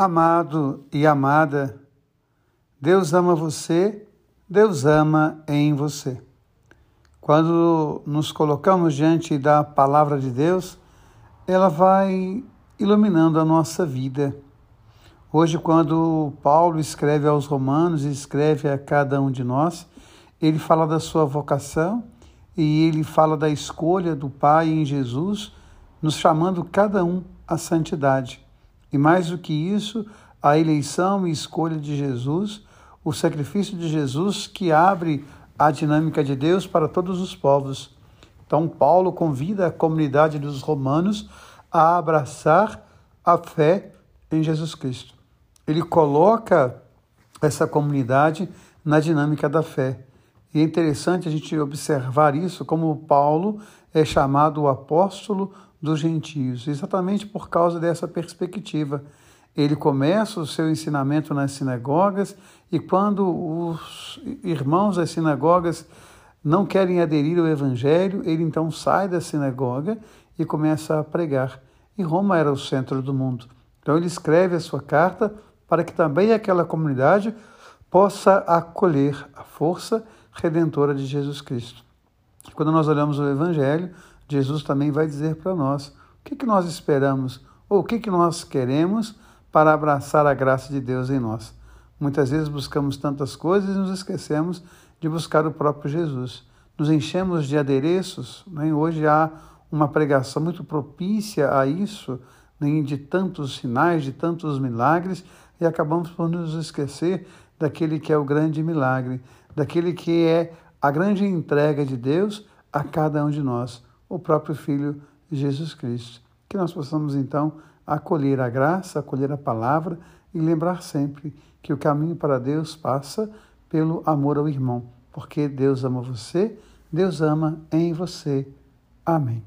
Amado e amada, Deus ama você, Deus ama em você. Quando nos colocamos diante da palavra de Deus, ela vai iluminando a nossa vida. Hoje, quando Paulo escreve aos Romanos e escreve a cada um de nós, ele fala da sua vocação e ele fala da escolha do Pai em Jesus, nos chamando cada um à santidade. E mais do que isso, a eleição e escolha de Jesus, o sacrifício de Jesus que abre a dinâmica de Deus para todos os povos. Então, Paulo convida a comunidade dos romanos a abraçar a fé em Jesus Cristo. Ele coloca essa comunidade na dinâmica da fé. E é interessante a gente observar isso, como Paulo é chamado o apóstolo dos gentios, exatamente por causa dessa perspectiva. Ele começa o seu ensinamento nas sinagogas e quando os irmãos das sinagogas não querem aderir ao evangelho, ele então sai da sinagoga e começa a pregar. E Roma era o centro do mundo. Então ele escreve a sua carta para que também aquela comunidade possa acolher a força redentora de Jesus Cristo. Quando nós olhamos o evangelho, Jesus também vai dizer para nós o que, que nós esperamos ou o que, que nós queremos para abraçar a graça de Deus em nós. Muitas vezes buscamos tantas coisas e nos esquecemos de buscar o próprio Jesus. Nos enchemos de adereços, né? hoje há uma pregação muito propícia a isso, né? de tantos sinais, de tantos milagres, e acabamos por nos esquecer daquele que é o grande milagre, daquele que é a grande entrega de Deus a cada um de nós o próprio Filho Jesus Cristo. Que nós possamos então acolher a graça, acolher a palavra e lembrar sempre que o caminho para Deus passa pelo amor ao irmão, porque Deus ama você, Deus ama em você. Amém.